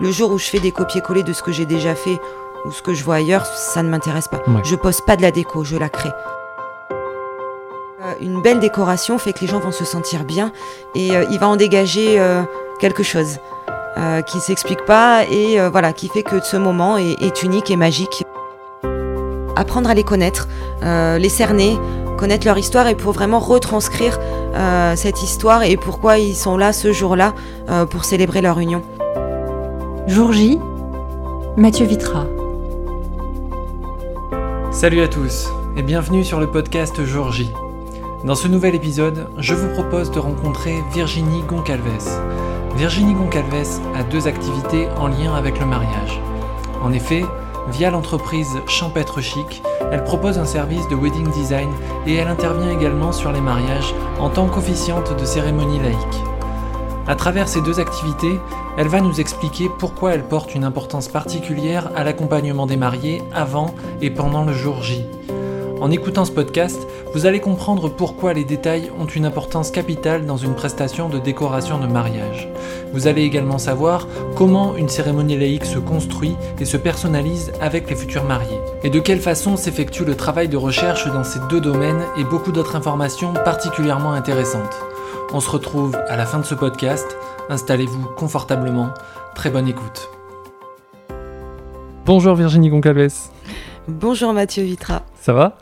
Le jour où je fais des copier-coller de ce que j'ai déjà fait ou ce que je vois ailleurs, ça ne m'intéresse pas. Je pose pas de la déco, je la crée. Euh, une belle décoration fait que les gens vont se sentir bien et il va en dégager quelque chose qui s'explique pas et voilà qui fait que ce moment est unique et magique apprendre à les connaître, euh, les cerner, connaître leur histoire et pour vraiment retranscrire euh, cette histoire et pourquoi ils sont là ce jour-là euh, pour célébrer leur union. Jour J, Mathieu Vitra. Salut à tous et bienvenue sur le podcast Jour J. Dans ce nouvel épisode, je vous propose de rencontrer Virginie Goncalves. Virginie Goncalves a deux activités en lien avec le mariage. En effet, Via l'entreprise Champêtre Chic, elle propose un service de wedding design et elle intervient également sur les mariages en tant qu'officiante de cérémonie laïque. À travers ces deux activités, elle va nous expliquer pourquoi elle porte une importance particulière à l'accompagnement des mariés avant et pendant le jour J. En écoutant ce podcast, vous allez comprendre pourquoi les détails ont une importance capitale dans une prestation de décoration de mariage. Vous allez également savoir comment une cérémonie laïque se construit et se personnalise avec les futurs mariés, et de quelle façon s'effectue le travail de recherche dans ces deux domaines et beaucoup d'autres informations particulièrement intéressantes. On se retrouve à la fin de ce podcast, installez-vous confortablement, très bonne écoute. Bonjour Virginie Goncalves. Bonjour Mathieu Vitra. Ça va?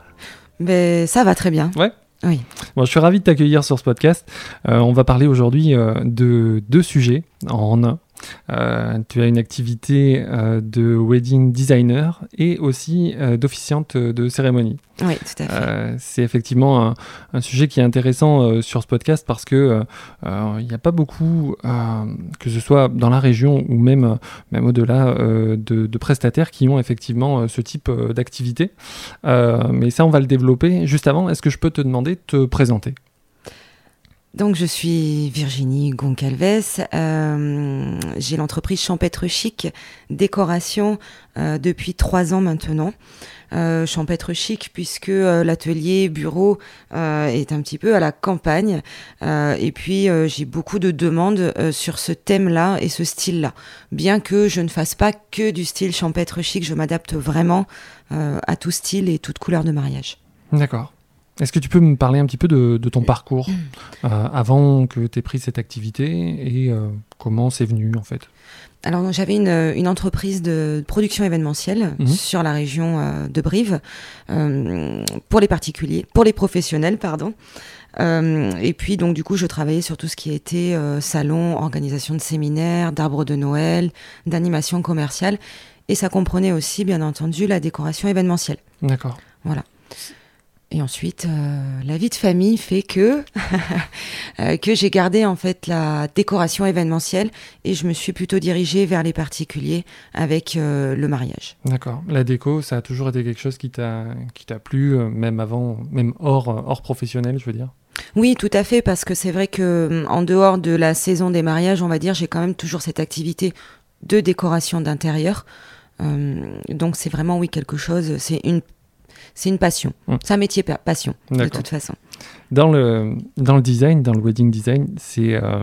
Mais ça va très bien. Ouais. Oui. Bon, je suis ravi de t'accueillir sur ce podcast. Euh, on va parler aujourd'hui euh, de deux sujets en un. Euh, tu as une activité euh, de wedding designer et aussi euh, d'officiante de cérémonie. Oui, tout à fait. c'est effectivement un, sujet qui est intéressant sur ce podcast parce que il n'y a pas beaucoup, que ce soit dans la région ou même, même au-delà, de, de, prestataires qui ont effectivement ce type d'activité. mais ça, on va le développer. Juste avant, est-ce que je peux te demander de te présenter? Donc je suis Virginie Goncalves, euh, j'ai l'entreprise Champêtre Chic Décoration euh, depuis trois ans maintenant. Euh, Champêtre Chic puisque l'atelier bureau est un petit peu à la campagne et puis j'ai beaucoup de demandes sur ce thème-là et ce style-là. Bien que je ne fasse pas que du style Champêtre Chic, je m'adapte vraiment à tout style et toute couleur de mariage. D'accord. Est-ce que tu peux me parler un petit peu de, ton parcours euh, avant que tu aies pris cette activité et euh, comment c'est venu en fait? Alors j'avais une, entreprise de production événementielle mhm. sur la région euh, de Brive pour les particuliers, pour les professionnels pardon. et puis donc du coup je travaillais sur tout ce qui était salon, organisation de séminaires, d'arbres de Noël, d'animation commerciale et ça comprenait aussi bien entendu la décoration événementielle. D'accord. Voilà. Et ensuite, euh, la vie de famille fait que euh, que j'ai gardé en fait la décoration événementielle et je me suis plutôt dirigée vers les particuliers avec euh, le mariage. D'accord. La déco, ça a toujours été quelque chose qui t'a qui t'a plu, même avant, même hors hors professionnel, je veux dire? Oui, tout à fait, parce que c'est vrai que en dehors de la saison des mariages, on va dire, j'ai quand même toujours cette activité de décoration d'intérieur. donc c'est vraiment oui quelque chose, c'est une c'est une passion. Hum. C'est un métier passion, de toute façon. Dans le, dans le design, dans le wedding design, c'est euh,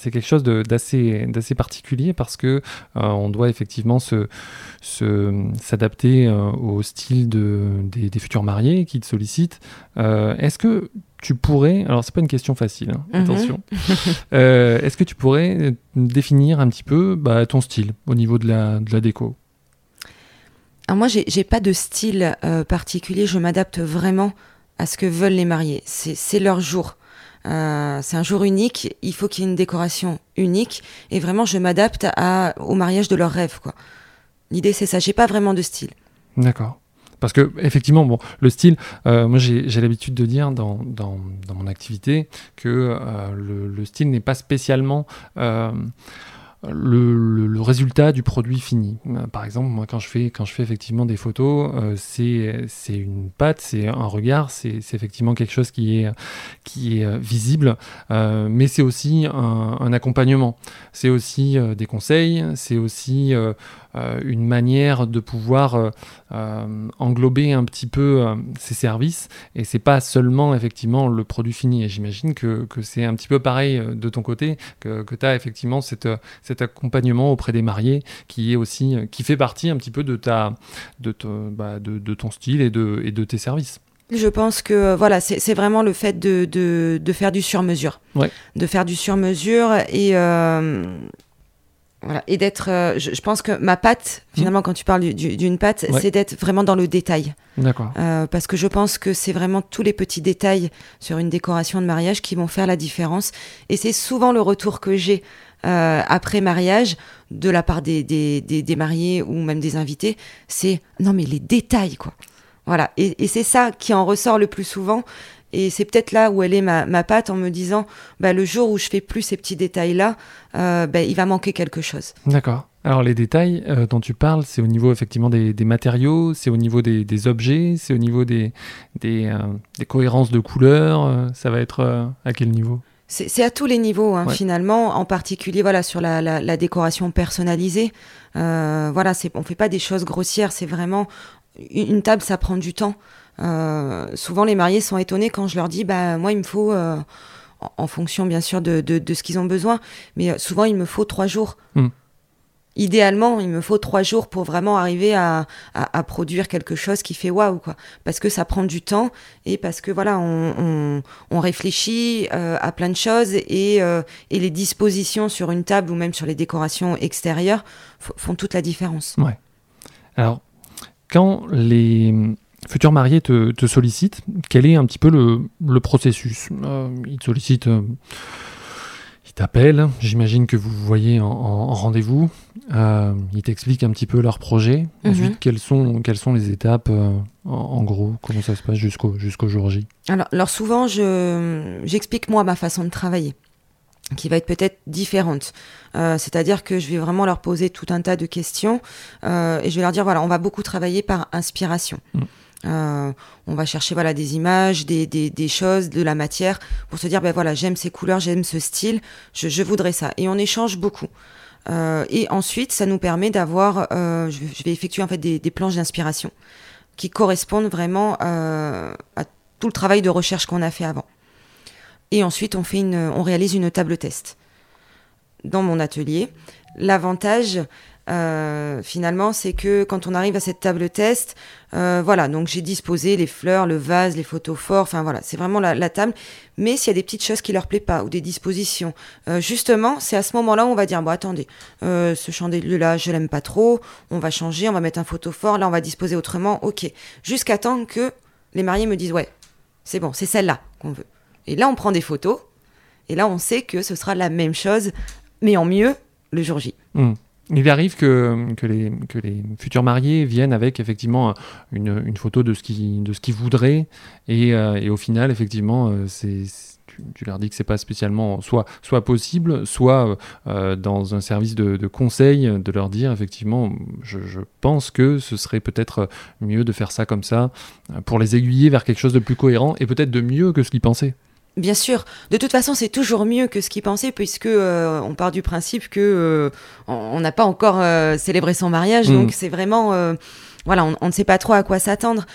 quelque chose d'assez particulier parce que euh, on doit effectivement se s'adapter euh, au style de, des, futurs mariés qui te sollicitent. Est-ce que tu pourrais, alors c'est pas une question facile, hein, mhm. attention, est-ce que tu pourrais définir un petit peu bah, ton style au niveau de la, de la déco? Alors moi, j'ai pas de style euh, particulier, je m'adapte vraiment à ce que veulent les mariés. C'est leur jour. Euh, c'est un jour unique, il faut qu'il y ait une décoration unique, et vraiment, je m'adapte au mariage de leurs rêves. L'idée, c'est ça. J'ai pas vraiment de style. D'accord. Parce que effectivement, bon, le style, euh, moi j'ai l'habitude de dire dans, mon activité que le, style n'est pas spécialement le, résultat du produit fini. Euh, par exemple, moi, quand je fais, quand je fais effectivement des photos, euh, c'est une patte, c'est un regard, c'est effectivement quelque chose qui est, qui est euh, visible, mais c'est aussi un, un accompagnement. C'est aussi des conseils, c'est aussi une manière de pouvoir englober un petit peu ces services, et c'est pas seulement effectivement le produit fini. Et j'imagine que, que c'est un petit peu pareil de ton côté, que, que tu as effectivement cette cet accompagnement auprès des mariés qui est aussi qui fait partie un petit peu de ta de, bah, de, ton style et de, et de tes services. Je pense que voilà, c'est vraiment le fait de, de, faire du sur-mesure. Ouais. De faire du sur-mesure et, voilà. Et d'être, euh, je, pense que ma patte, mmh. finalement, quand tu parles d'une patte, c'est d'être vraiment dans le détail. D'accord. Euh, parce que je pense que c'est vraiment tous les petits détails sur une décoration de mariage qui vont faire la différence. Et c'est souvent le retour que j'ai euh, après mariage de la part des, des, mariés ou même des invités. C'est non, mais les détails, quoi. Voilà. Et, c'est ça qui en ressort le plus souvent. Et c'est peut-être là où elle est ma, patte en me disant, bah, le jour où je fais plus ces petits détails-là, euh, bah, il va manquer quelque chose. D'accord. Alors les détails euh, dont tu parles, c'est au niveau effectivement des, matériaux, c'est au niveau des, objets, c'est au niveau des, des, cohérences de couleurs, ça va être à quel niveau? C'est à tous les niveaux hein, finalement, en particulier voilà sur la, la, la décoration personnalisée. voilà, c'est on fait pas des choses grossières, c'est vraiment une table, ça prend du temps. Euh, souvent, les mariés sont étonnés quand je leur dis, bah moi, il me faut, euh, en, fonction bien sûr de, de, ce qu'ils ont besoin, mais euh, souvent, il me faut trois jours. Hmm. Idéalement, il me faut trois jours pour vraiment arriver à, produire quelque chose qui fait waouh. Parce que ça prend du temps et parce que voilà, on, réfléchit à plein de choses et, et les dispositions sur une table ou même sur les décorations extérieures font toute la différence. Ouais. Alors, quand les futur marié te, te, sollicite, quel est un petit peu le, processus? Euh, Il te sollicite, euh, il t'appelle, j'imagine que vous voyez en, rendez-vous, euh, il t'explique un petit peu leur projet. Mhm. Ensuite, quelles sont, quelles sont les étapes en, gros? Comment ça se passe jusqu'au jusqu'au jour J? Alors, alors, souvent, j'explique moi ma façon de travailler qui va être peut-être différente. C'est-à-dire que je vais vraiment leur poser tout un tas de questions et je vais leur dire, voilà, on va beaucoup travailler par inspiration. Mm. Euh, on va chercher voilà des images, des, des, choses, de la matière pour se dire ben voilà j'aime ces couleurs, j'aime ce style, je, voudrais ça. Et on échange beaucoup. Euh, et ensuite ça nous permet d'avoir, euh, je, vais effectuer en fait des, planches d'inspiration qui correspondent vraiment à tout le travail de recherche qu'on a fait avant. Et ensuite on fait une, on réalise une table test dans mon atelier. L'avantage, euh, finalement, c'est que quand on arrive à cette table test, euh, voilà, donc j'ai disposé les fleurs, le vase, les photos forts, enfin voilà, c'est vraiment la, table. Mais s'il y a des petites choses qui leur plaisent pas ou des dispositions, euh, justement, c'est à ce moment-là où on va dire bon attendez, ce chandelier-là, je l'aime pas trop, on va changer, on va mettre un photo fort, là on va disposer autrement, ok, jusqu'à temps que les mariés me disent ouais, c'est bon, c'est celle-là qu'on veut. Et là on prend des photos, et là on sait que ce sera la même chose, mais en mieux le jour J. Hmm. Il arrive que, que, les, futurs mariés viennent avec effectivement une, une photo de ce qu'ils qu voudraient et, euh, et, au final effectivement euh, c'est tu, leur dis que c'est pas spécialement soit, soit possible, soit euh, dans un service de, de, conseil de leur dire effectivement je pense que ce serait peut-être mieux de faire ça comme ça pour les aiguiller vers quelque chose de plus cohérent et peut-être de mieux que ce qu'ils pensaient. Bien sûr. De toute façon, c'est toujours mieux que ce qu'il pensait, puisque euh, on part du principe que euh, on n'a pas encore euh, célébré son mariage, mm. donc c'est vraiment voilà, on, ne sait pas trop à quoi s'attendre.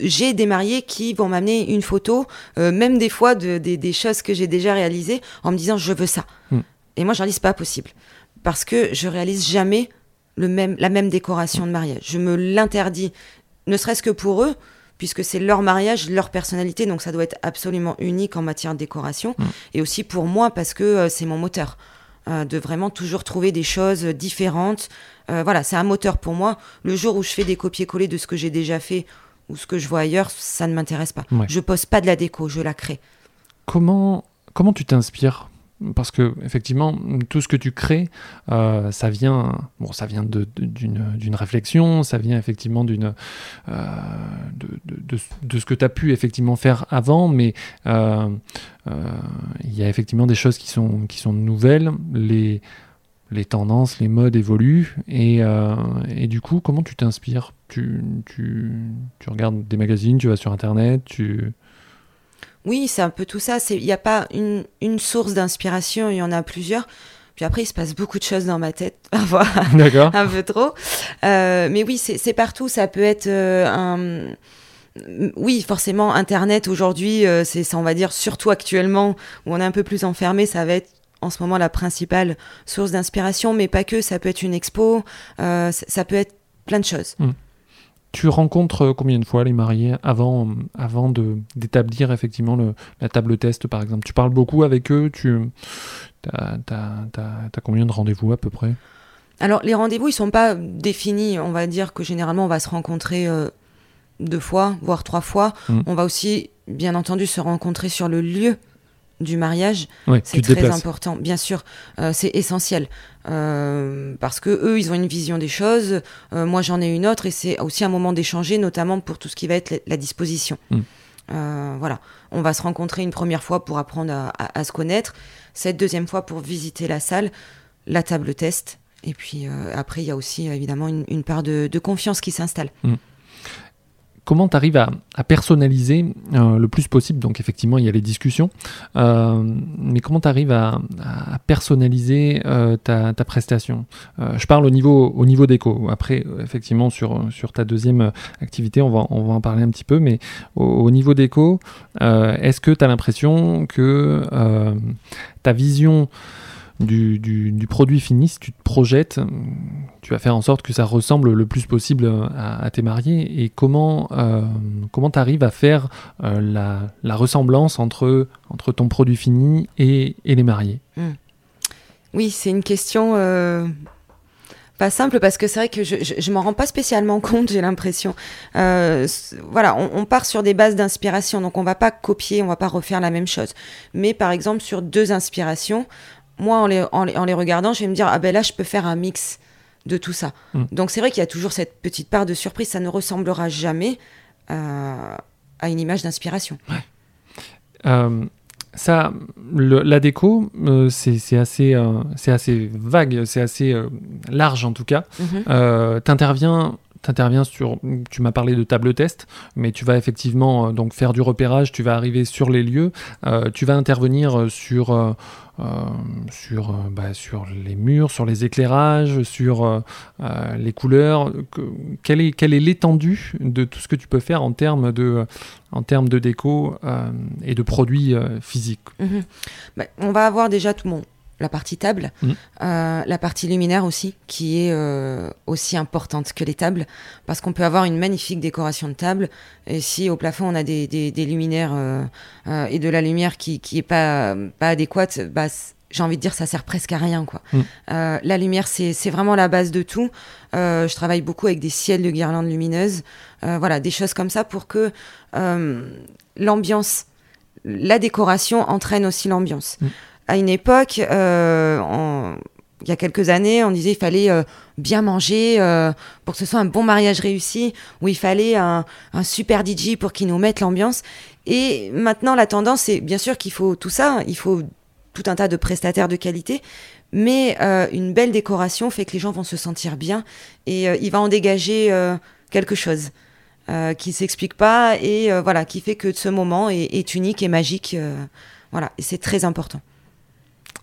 J'ai des mariés qui vont m'amener une photo, même des fois de, des choses que j'ai déjà réalisées, en me disant je veux ça. Mm. Et moi, je c'est pas possible, parce que je réalise jamais le même, la même décoration de mariage. Je me l'interdis, ne serait-ce que pour eux puisque c'est leur mariage, leur personnalité, donc ça doit être absolument unique en matière de décoration. Mm. Et aussi pour moi, parce que euh, c'est mon moteur. Euh, de vraiment toujours trouver des choses différentes. Euh, voilà, c'est un moteur pour moi. Le jour où je fais des copier-coller de ce que j'ai déjà fait ou ce que je vois ailleurs, ça ne m'intéresse pas. Je pose pas de la déco, je la crée. Comment, comment tu t'inspires? Parce que effectivement tout ce que tu crées euh, ça vient bon ça vient d'une réflexion ça vient effectivement d'une euh, de, de, ce que tu as pu effectivement faire avant mais euh, il y a effectivement des choses qui sont qui sont nouvelles les les tendances les modes évoluent et, et du coup comment tu t'inspires? Tu, tu, tu regardes des magazines tu vas sur internet tu oui, c'est un peu tout ça. Il n'y a pas une, une source d'inspiration, il y en a plusieurs. Puis après, il se passe beaucoup de choses dans ma tête, parfois un peu trop. Euh, mais oui, c'est partout. Ça peut être euh, un oui, forcément, Internet aujourd'hui, euh, c'est ça, on va dire, surtout actuellement où on est un peu plus enfermé, ça va être en ce moment la principale source d'inspiration, mais pas que, ça peut être une expo, ça peut être plein de choses. Hmm. Tu rencontres combien de fois les mariés avant, avant d'établir effectivement le, la table test, par exemple? Tu parles beaucoup avec eux Tu as, combien de rendez-vous à peu près? Alors, les rendez-vous, ils sont pas définis. On va dire que généralement, on va se rencontrer euh, deux fois, voire trois fois. Mmh. On va aussi, bien entendu, se rencontrer sur le lieu du mariage, c'est très important. Bien sûr, euh, c'est essentiel euh, parce que eux, ils ont une vision des choses. Euh, moi, j'en ai une autre, et c'est aussi un moment d'échanger, notamment pour tout ce qui va être la disposition. Mm. voilà, on va se rencontrer une première fois pour apprendre à, se connaître, cette deuxième fois pour visiter la salle, la table test, et puis après, il y a aussi évidemment une, part de, confiance qui s'installe. Mm comment tu arrives à, personnaliser euh, le plus possible? Donc effectivement, il y a les discussions, euh, mais comment tu arrives à, personnaliser euh, ta, prestation? Je parle au niveau, au. Après, effectivement, sur, ta deuxième activité, on va, on va en parler un petit peu, mais au, niveau déco, est-ce que tu as l'impression que ta vision du, produit fini, si tu te projettes, tu vas faire en sorte que ça ressemble le plus possible à, tes mariés. Et comment euh, comment arrives à faire euh, la, ressemblance entre, entre ton produit fini et, les mariés? Hmm. Oui, c'est une question euh, pas simple parce que c'est vrai que je, je, m'en rends pas spécialement compte, j'ai l'impression. voilà, on, on, part sur des bases d'inspiration, donc on va pas copier, on va pas refaire la même chose. Mais par exemple, sur deux inspirations, moi, en les, en, les, regardant, je vais me dire, ah ben là, je peux faire un mix de tout ça. Mm. Donc c'est vrai qu'il y a toujours cette petite part de surprise, ça ne ressemblera jamais euh, à une image d'inspiration. Euh, ça, la déco, euh, c'est assez, c'est assez vague, c'est assez large en tout cas. Mm-hmm. Tu tu m'as parlé de table test, mais tu vas effectivement donc faire du repérage, tu vas arriver sur les lieux, tu vas intervenir sur euh, euh, bah, sur les murs, sur les éclairages, sur euh, les couleurs. quelle est l'étendue de tout ce que tu peux faire en termes de, en déco et de produits physiques? Mhm. bah, On va avoir déjà tout le monde la partie table, mmh. euh, la partie luminaire aussi, qui est euh, aussi importante que les tables, parce qu'on peut avoir une magnifique décoration de table, et si au plafond on a des, des, luminaires euh, et de la lumière qui, qui est pas, pas adéquate, bah, j'ai envie de dire ça sert presque à rien quoi. Mmh. la lumière c'est vraiment la base de tout. je travaille beaucoup avec des ciels de guirlandes lumineuses, voilà des choses comme ça pour que l'ambiance, la décoration entraîne aussi l'ambiance. Mmh à une époque, euh, il y a quelques années, on disait qu'il fallait euh, bien manger euh, pour que ce soit un bon mariage réussi, ou il fallait un, super DJ pour qu'il nous mette l'ambiance. Et maintenant, la tendance, c'est bien sûr qu'il faut tout ça, il faut tout un tas de prestataires de qualité, mais une belle décoration fait que les gens vont se sentir bien et il va en dégager quelque chose. qui s'explique pas et voilà qui fait que ce moment est, est unique et magique voilà et c'est très important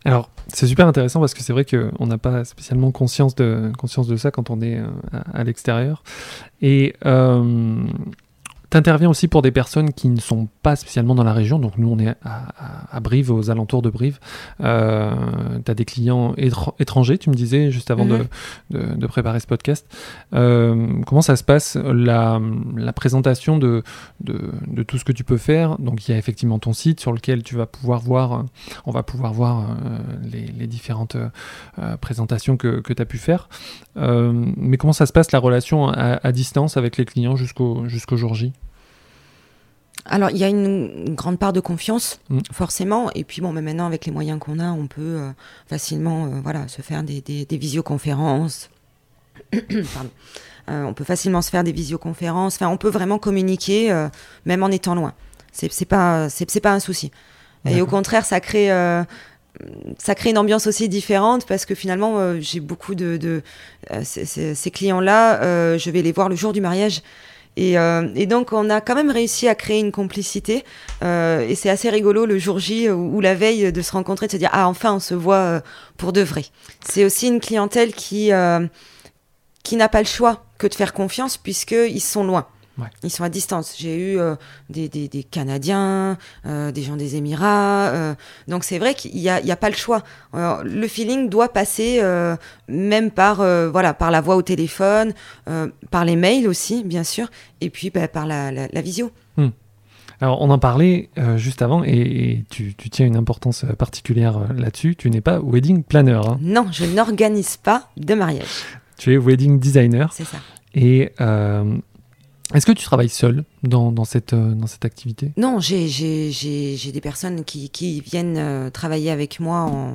alors, c'est super intéressant parce que c'est vrai qu'on n'a pas spécialement conscience de, conscience de ça quand on est euh, à, l'extérieur. Et euh, interviens aussi pour des personnes qui ne sont pas spécialement dans la région. Donc nous, on est à, Brive, aux alentours de Brive. Euh, tu as des clients étrangers, tu me disais, juste avant de, mhm. préparer ce podcast. Euh, comment ça se passe, la, présentation de, de, tout ce que tu peux faire? Donc il y a effectivement ton site sur lequel tu vas pouvoir voir, on va pouvoir voir euh, les, différentes présentations que, que tu as pu faire. mais comment ça se passe, la relation à, distance avec les clients jusqu'au jusqu'au jour J? Alors, il y a une, grande part de confiance, mm. forcément. Et puis, bon, mais maintenant, avec les moyens qu'on a, on peut euh, facilement euh, voilà, se faire des, des, visioconférences. Euh, on peut facilement se faire des visioconférences. Enfin, on peut vraiment communiquer, même en étant loin. C'est pas, pas un souci. Et au contraire, ça crée ça crée une ambiance aussi différente parce que finalement, j'ai beaucoup de, de ces clients-là, je vais les voir le jour du mariage euh, et, donc, on a quand même réussi à créer une complicité. Euh, et c'est assez rigolo le jour J ou, la veille de se rencontrer, de se dire Ah, enfin, on se voit euh, pour de vrai. C'est aussi une clientèle qui, qui n'a pas le choix que de faire confiance puisqu'ils sont loin. Ils sont à distance. J'ai eu des, des, des, Canadiens, des gens des Émirats. donc c'est vrai qu'il n'y a, a, pas le choix. le feeling doit passer même par, voilà, par la voix au téléphone, par les mails aussi, bien sûr, et puis bah, par la, la, visio. Hmm. Alors, on en parlait euh, juste avant et, tu, tiens une importance euh, particulière euh, là-dessus. Tu n'es pas wedding planner. Hein. Non, je n'organise pas de mariage. Tu es wedding designer. C'est ça. Et est-ce que tu travailles seul dans, cette, dans cette activité? Non, j'ai des personnes qui, qui viennent travailler avec moi en,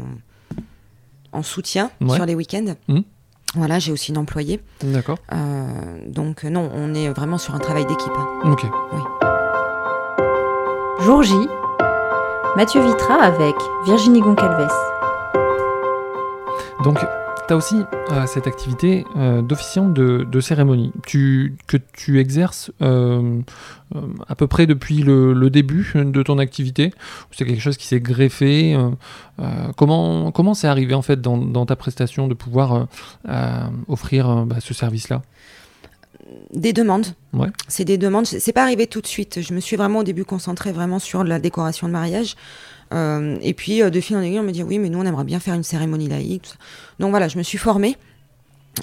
en soutien sur les week-ends. Mmh. Voilà, j'ai aussi une employée. D'accord. donc non, on est vraiment sur un travail d'équipe. Hein. Ok. Oui. Jour J, Mathieu Vitra avec Virginie Goncalves. Donc, tu as aussi euh, cette activité euh, d'officiant de, cérémonie tu, que tu exerces euh, à peu près depuis le, début de ton activité. C'est quelque chose qui s'est greffé. comment comment c'est arrivé en fait dans, ta prestation de pouvoir offrir bah, ce service-là? Des demandes. C'est des demandes. C'est pas arrivé tout de suite. Je me suis vraiment au début concentrée vraiment sur la décoration de mariage. Euh, et puis euh, de fil en aiguille, on me dit oui, mais nous on aimerait bien faire une cérémonie laïque. Donc voilà, je me suis formée.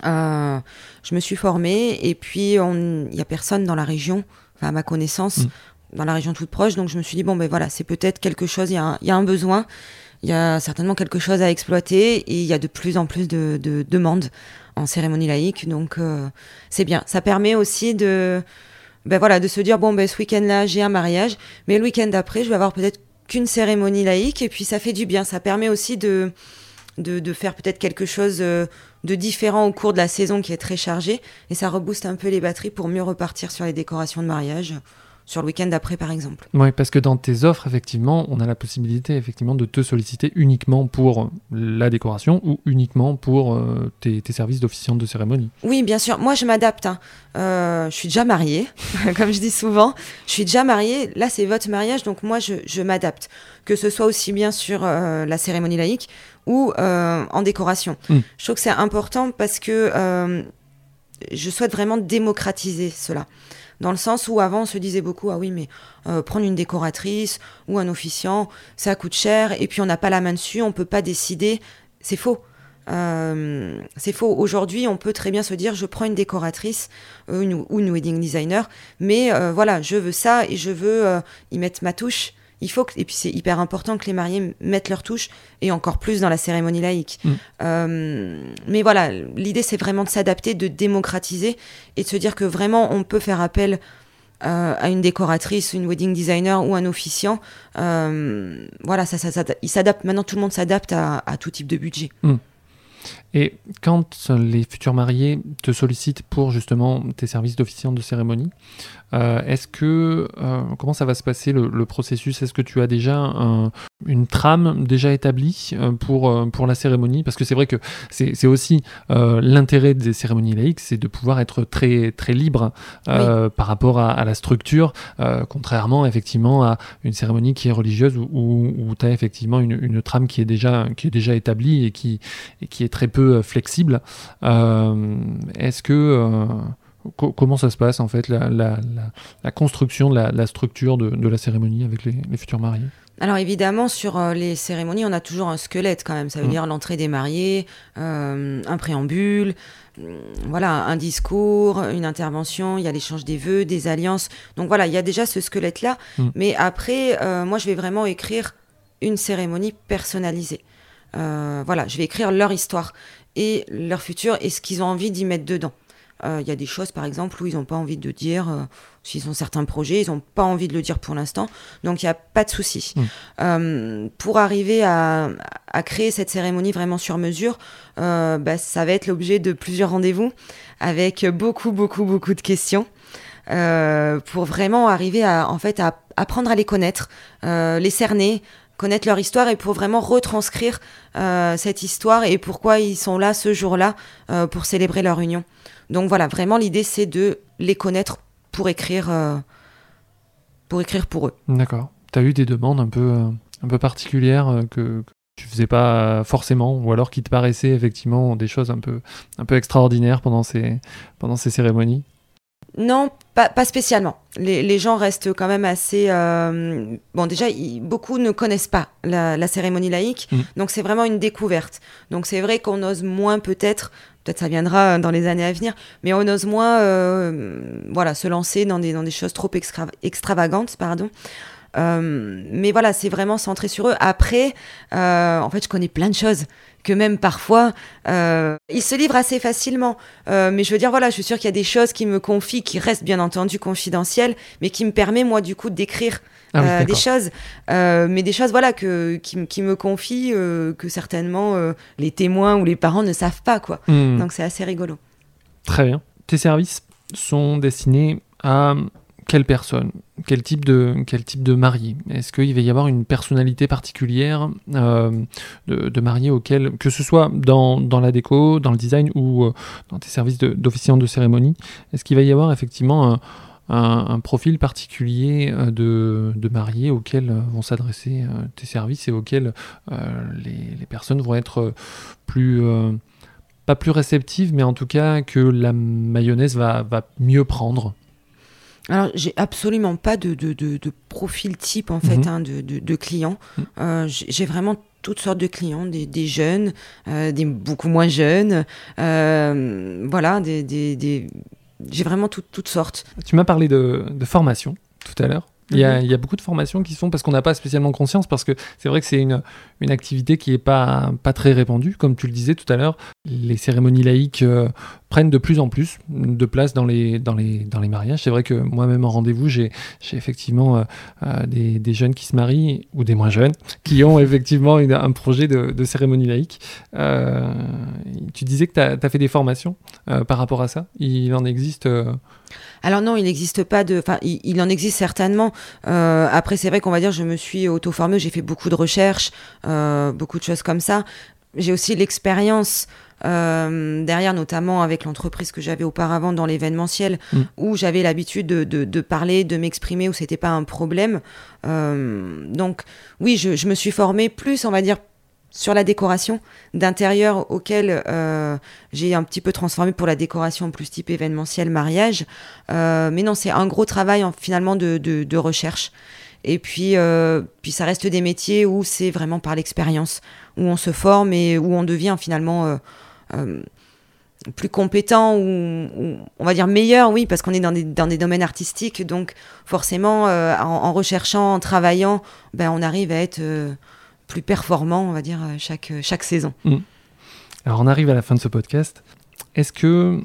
Euh, je me suis formée et puis il y a personne dans la région, à ma connaissance, mm. dans la région toute proche. Donc je me suis dit bon ben voilà, c'est peut-être quelque chose. Il y, y, a un besoin. Il y a certainement quelque chose à exploiter et il y a de plus en plus de, de demandes en cérémonie laïque. Donc euh, c'est bien. Ça permet aussi de, ben voilà, de se dire bon ben ce week-end-là j'ai un mariage, mais le week-end d'après je vais avoir peut-être qu'une cérémonie laïque et puis ça fait du bien. Ça permet aussi de de, de faire peut-être quelque chose euh, de différent au cours de la saison qui est très chargée et ça rebooste un peu les batteries pour mieux repartir sur les décorations de mariage sur le week-end d'après, par exemple. Oui, parce que dans tes offres, effectivement, on a la possibilité effectivement de te solliciter uniquement pour la décoration ou uniquement pour euh, tes, services d'officiante de cérémonie. Oui, bien sûr. Moi, je m'adapte. Hein. Euh, je suis déjà mariée, comme je dis souvent. Je suis déjà mariée. Là, c'est votre mariage, donc moi, je, m'adapte. Que ce soit aussi bien sur euh, la cérémonie laïque ou en décoration. Hmm. Je trouve que c'est important parce que je souhaite vraiment démocratiser cela dans le sens où avant on se disait beaucoup ah oui mais euh, prendre une décoratrice ou un officiant ça coûte cher et puis on n'a pas la main dessus on peut pas décider. C'est faux. Euh, c'est faux. Aujourd'hui, on peut très bien se dire, je prends une décoratrice euh, ou une wedding designer, mais voilà, je veux ça et je veux y mettre ma touche il faut que, et puis c'est hyper important que les mariés mettent leur touche et encore plus dans la cérémonie laïque. Mm. Euh, mais voilà, l'idée c'est vraiment de s'adapter, de démocratiser et de se dire que vraiment on peut faire appel euh, à une décoratrice, une wedding designer ou un officiant. Euh, voilà, ça, ça, il s'adapte. Maintenant, tout le monde s'adapte à, tout type de budget. Mm. Et quand les futurs mariés te sollicitent pour justement tes services d'officiant de cérémonie, euh, est-ce que euh, comment ça va se passer le, processus? Est-ce que tu as déjà une trame déjà établie euh, pour pour la cérémonie? Parce que c'est vrai que c'est aussi l'intérêt des cérémonies laïques, c'est de pouvoir être très très libre par rapport à, la structure, contrairement effectivement à une cérémonie qui est religieuse où, tu as effectivement une, trame qui est déjà qui est déjà établie et qui et qui est très peu flexible. Est-ce que comment ça se passe en fait, la, construction de la, structure de, la cérémonie avec les, futurs mariés? Alors évidemment, sur euh, les cérémonies, on a toujours un squelette quand même. Ça veut mmh. dire l'entrée des mariés, euh, un préambule, mmh, voilà, un discours, une intervention. Il y a l'échange des vœux, des alliances. Donc voilà, il y a déjà ce squelette-là. Mmh. Mais après, euh, moi, je vais vraiment écrire une cérémonie personnalisée. Voilà, je vais écrire leur histoire et leur futur et ce qu'ils ont envie d'y mettre dedans. Euh, il y a des choses, par exemple, où ils n'ont pas envie de dire, euh, s'ils ont certains projets, ils n'ont pas envie de le dire pour l'instant. Donc, il n'y a pas de souci. Mmh. Euh, pour arriver à, créer cette cérémonie vraiment sur mesure, bah, ça va être l'objet de plusieurs rendez-vous avec beaucoup, beaucoup, beaucoup de questions. pour vraiment arriver à en fait à apprendre à les connaître, les cerner, connaître leur histoire et pour vraiment retranscrire cette histoire et pourquoi ils sont là ce jour-là pour célébrer leur union. Donc voilà, vraiment l'idée c'est de les connaître pour écrire, euh, pour écrire pour eux. D'accord. Tu as eu des demandes un peu, euh, un peu particulières euh, que, que, tu faisais pas forcément, ou alors qui te paraissaient effectivement des choses un peu, un peu extraordinaires pendant ces, pendant ces cérémonies? Non, pas, pas spécialement. Les, les, gens restent quand même assez... bon, déjà, beaucoup ne connaissent pas la, cérémonie laïque, mm. donc c'est vraiment une découverte. Donc c'est vrai qu'on ose moins peut-être peut-être ça viendra dans les années à venir, mais on ose moins voilà, se lancer dans des, dans des choses trop extravagantes. Pardon. Euh, mais voilà, c'est vraiment centré sur eux. Après, euh, en fait, je connais plein de choses que même parfois, euh, ils se livrent assez facilement. mais je veux dire, voilà, je suis sûre qu'il y a des choses qui me confient, qui restent bien entendu confidentielles, mais qui me permet moi du coup d'écrire. Ah des choses, mais des choses voilà que qui, me confient que certainement les témoins ou les parents ne savent pas quoi. Hmm. Donc c'est assez rigolo. Très bien. Tes services sont destinés à quelle personne quel type de, quel marié Est-ce qu'il va y avoir une personnalité particulière euh, de, marié auquel, que ce soit dans, la déco, dans le design ou euh, dans tes services d'officiant de, cérémonie, est-ce qu'il va y avoir effectivement un, profil particulier euh, de, de marié auquel vont s'adresser tes services et auquel les, personnes vont être plus pas plus réceptives, mais en tout cas que la mayonnaise va mieux prendre? Alors, j'ai absolument pas de, de, de, profil type, en fait, hein, de, de, clients. Mhm. Euh, j'ai vraiment toutes sortes de clients, des, des jeunes, euh, des beaucoup moins jeunes. Euh, voilà, des, des, des... j'ai vraiment toutes sortes. Tu m'as parlé de, de formation tout à l'heure. Il y, a, mhm. il y, a, beaucoup de formations qui se font parce qu'on n'a pas spécialement conscience, parce que c'est vrai que c'est une, une, activité qui n'est pas, pas très répandue. Comme tu le disais tout à l'heure, les cérémonies laïques prennent de plus en plus de place dans les, dans les, dans les mariages. C'est vrai que moi-même en rendez-vous, j'ai effectivement euh, euh, des, des, jeunes qui se marient, ou des moins jeunes, qui ont effectivement un projet de, de cérémonie laïque. Euh, tu disais que tu as, fait des formations par rapport à ça. Il en existe alors non, il n'existe pas de... Enfin, il, en existe certainement. après, c'est vrai qu'on va dire, je me suis auto-formée, j'ai fait beaucoup de recherches, beaucoup de choses comme ça. J'ai aussi l'expérience euh, derrière, notamment avec l'entreprise que j'avais auparavant dans l'événementiel, mm. où j'avais l'habitude de, de, parler, de m'exprimer, où c'était pas un problème. Euh, donc, oui, je, je, me suis formée plus, on va dire, sur la décoration d'intérieur auquel euh, j'ai un petit peu transformé pour la décoration plus type événementiel, mariage. mais non, c'est un gros travail en, finalement de, recherche. Et puis, puis ça reste des métiers où c'est vraiment par l'expérience, où on se forme et où on devient finalement euh, plus compétent ou, on va dire meilleur, oui, parce qu'on est dans des, dans des, domaines artistiques, donc forcément, euh, en, recherchant, en travaillant, ben, on arrive à être euh, plus performant, on va dire, chaque, chaque saison. Mmh. Alors on arrive à la fin de ce podcast. Est-ce que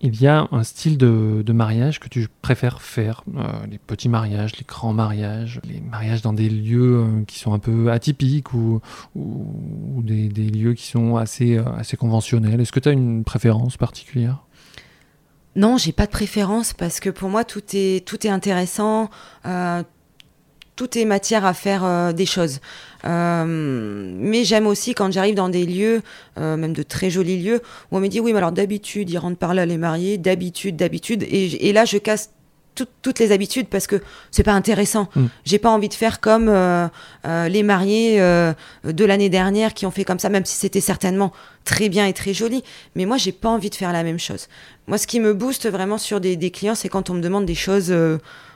il y a un style de, mariage que tu préfères faire euh, Les petits mariages, les grands mariages, les mariages dans des lieux euh, qui sont un peu atypiques ou, des, lieux qui sont assez, euh, assez conventionnels. Est-ce que tu as une préférence particulière? Non, j'ai pas de préférence parce que pour moi tout est tout est intéressant, tout est matière à faire euh, des choses. Euh, mais j'aime aussi quand j'arrive dans des lieux, euh, même de très jolis lieux, où on me dit oui, mais alors d'habitude, ils rentrent par là les mariés, d'habitude, d'habitude. Et, là, je casse toutes les habitudes parce que c'est pas intéressant. Mm. J'ai pas envie de faire comme les mariés de l'année dernière qui ont fait comme ça, même si c'était certainement très bien et très joli. Mais moi, j'ai pas envie de faire la même chose. Moi, ce qui me booste vraiment sur des, des clients, c'est quand on me demande des choses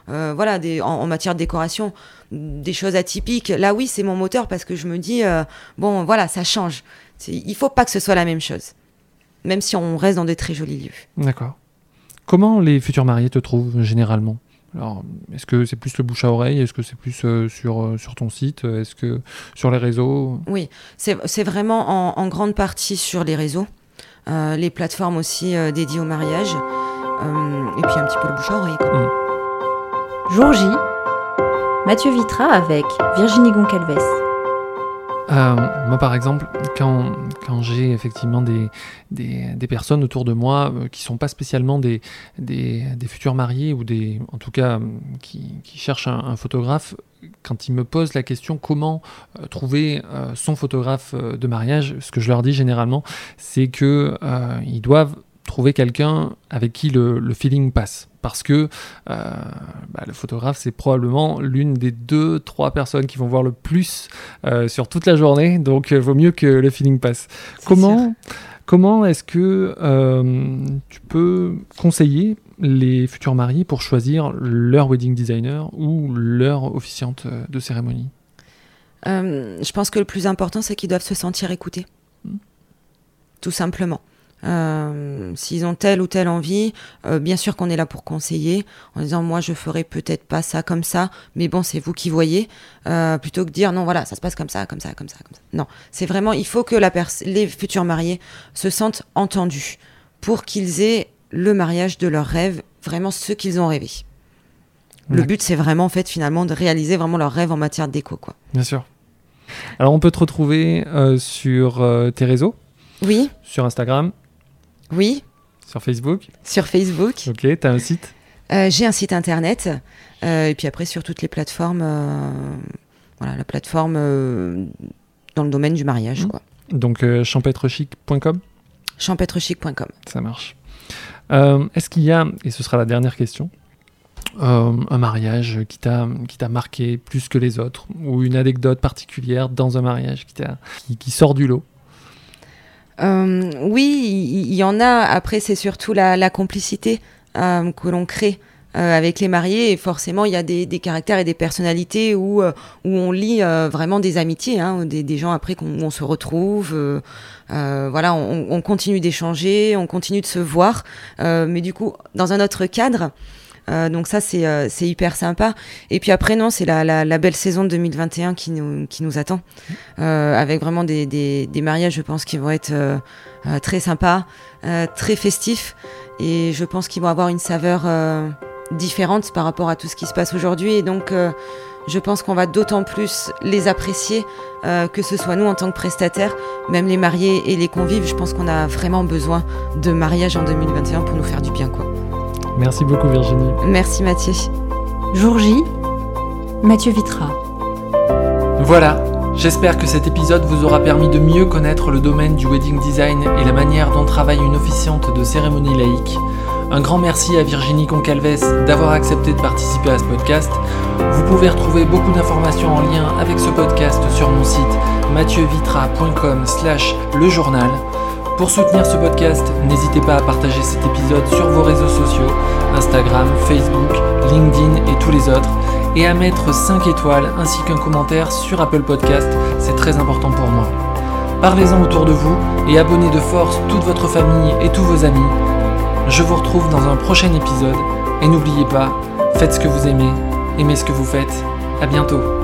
euh, voilà, des, en, matière de décoration, des choses atypiques. Là, oui, c'est mon moteur parce que je me dis, euh, bon, voilà, ça change. Il faut pas que ce soit la même chose, même si on reste dans des très jolis lieux. D'accord. Comment les futurs mariés te trouvent généralement? Alors, est-ce que c'est plus le bouche à oreille? Est-ce que c'est plus euh, sur, sur ton site? Est-ce que sur les réseaux? Oui, c'est vraiment en, grande partie sur les réseaux, les plateformes aussi dédiées au mariage, et puis un petit peu le bouche à oreille. Mmh. Jour J, Mathieu Vitra avec Virginie Goncalves. Euh, moi, par exemple, quand, j'ai effectivement des, personnes autour de moi euh, qui sont pas spécialement des, futurs mariés ou des, en tout cas, qui, cherchent un, photographe, quand ils me posent la question comment euh, trouver son photographe de mariage, ce que je leur dis généralement, c'est que ils doivent trouver quelqu'un avec qui le feeling passe parce que euh, bah, le photographe, c'est probablement l'une des deux, trois personnes qui vont voir le plus euh, sur toute la journée, donc il euh, vaut mieux que le feeling passe. Comment, comment est-ce que tu peux conseiller les futurs mariés pour choisir leur wedding designer ou leur officiante de cérémonie? Je pense que le plus important, c'est qu'ils doivent se sentir écoutés. Hmm. Tout simplement. Euh, s'ils ont telle ou telle envie, euh, bien sûr qu'on est là pour conseiller, en disant moi je ferai peut-être pas ça comme ça, mais bon c'est vous qui voyez, euh, plutôt que dire non voilà ça se passe comme ça, comme ça, comme ça, comme ça. Non, c'est vraiment il faut que la les futurs mariés se sentent entendus pour qu'ils aient le mariage de leur rêve, vraiment ce qu'ils ont rêvé. Le but c'est vraiment en fait finalement de réaliser vraiment leur rêve en matière déco quoi. Bien sûr. Alors on peut te retrouver sur tes réseaux. Oui. Sur Instagram. Oui. Sur Facebook Sur Facebook. Ok, tu as un site euh, J'ai un site internet. Euh, et puis après, sur toutes les plateformes, euh, voilà, la plateforme dans le domaine du mariage. Mmh. Quoi. Donc champêtrechic.com Champêtrechic.com. Ça marche. Est-ce qu'il y a, et ce sera la dernière question, un mariage qui t'a qui t'a marqué plus que les autres ou une anecdote particulière dans un mariage qui, qui, qui sort du lot? Euh, oui, il y, en a. Après, c'est surtout la, complicité euh, que l'on crée. Euh, avec les mariés et forcément il y a des, caractères et des personnalités où, où on lit vraiment des amitiés, hein, des, gens après qu'on se retrouve, voilà, on, on continue d'échanger, on continue de se voir, mais du coup dans un autre cadre. Euh, donc ça, euh, c'est hyper sympa. Et puis après, non, c'est la, la, belle saison de 2021 qui nous, qui nous attend, euh, avec vraiment des, des, des, mariages, je pense, qui vont être très sympas, très festifs, et je pense qu'ils vont avoir une saveur différente par rapport à tout ce qui se passe aujourd'hui. Et donc, je pense qu'on va d'autant plus les apprécier, que ce soit nous en tant que prestataires, même les mariés et les convives. Je pense qu'on a vraiment besoin de mariage en 2021 pour nous faire du bien, quoi. Merci beaucoup Virginie. Merci Mathieu. Jour J, Mathieu Vitra. Voilà, j'espère que cet épisode vous aura permis de mieux connaître le domaine du wedding design et la manière dont travaille une officiante de cérémonie laïque. Un grand merci à Virginie Concalves d'avoir accepté de participer à ce podcast. Vous pouvez retrouver beaucoup d'informations en lien avec ce podcast sur mon site mathieuVitra.com slash le journal. Pour soutenir ce podcast, n'hésitez pas à partager cet épisode sur vos réseaux sociaux, Instagram, Facebook, LinkedIn et tous les autres, et à mettre 5 étoiles ainsi qu'un commentaire sur Apple Podcast, c'est très important pour moi. Parlez-en autour de vous et abonnez de force toute votre famille et tous vos amis. Je vous retrouve dans un prochain épisode et n'oubliez pas, faites ce que vous aimez, aimez ce que vous faites. À bientôt.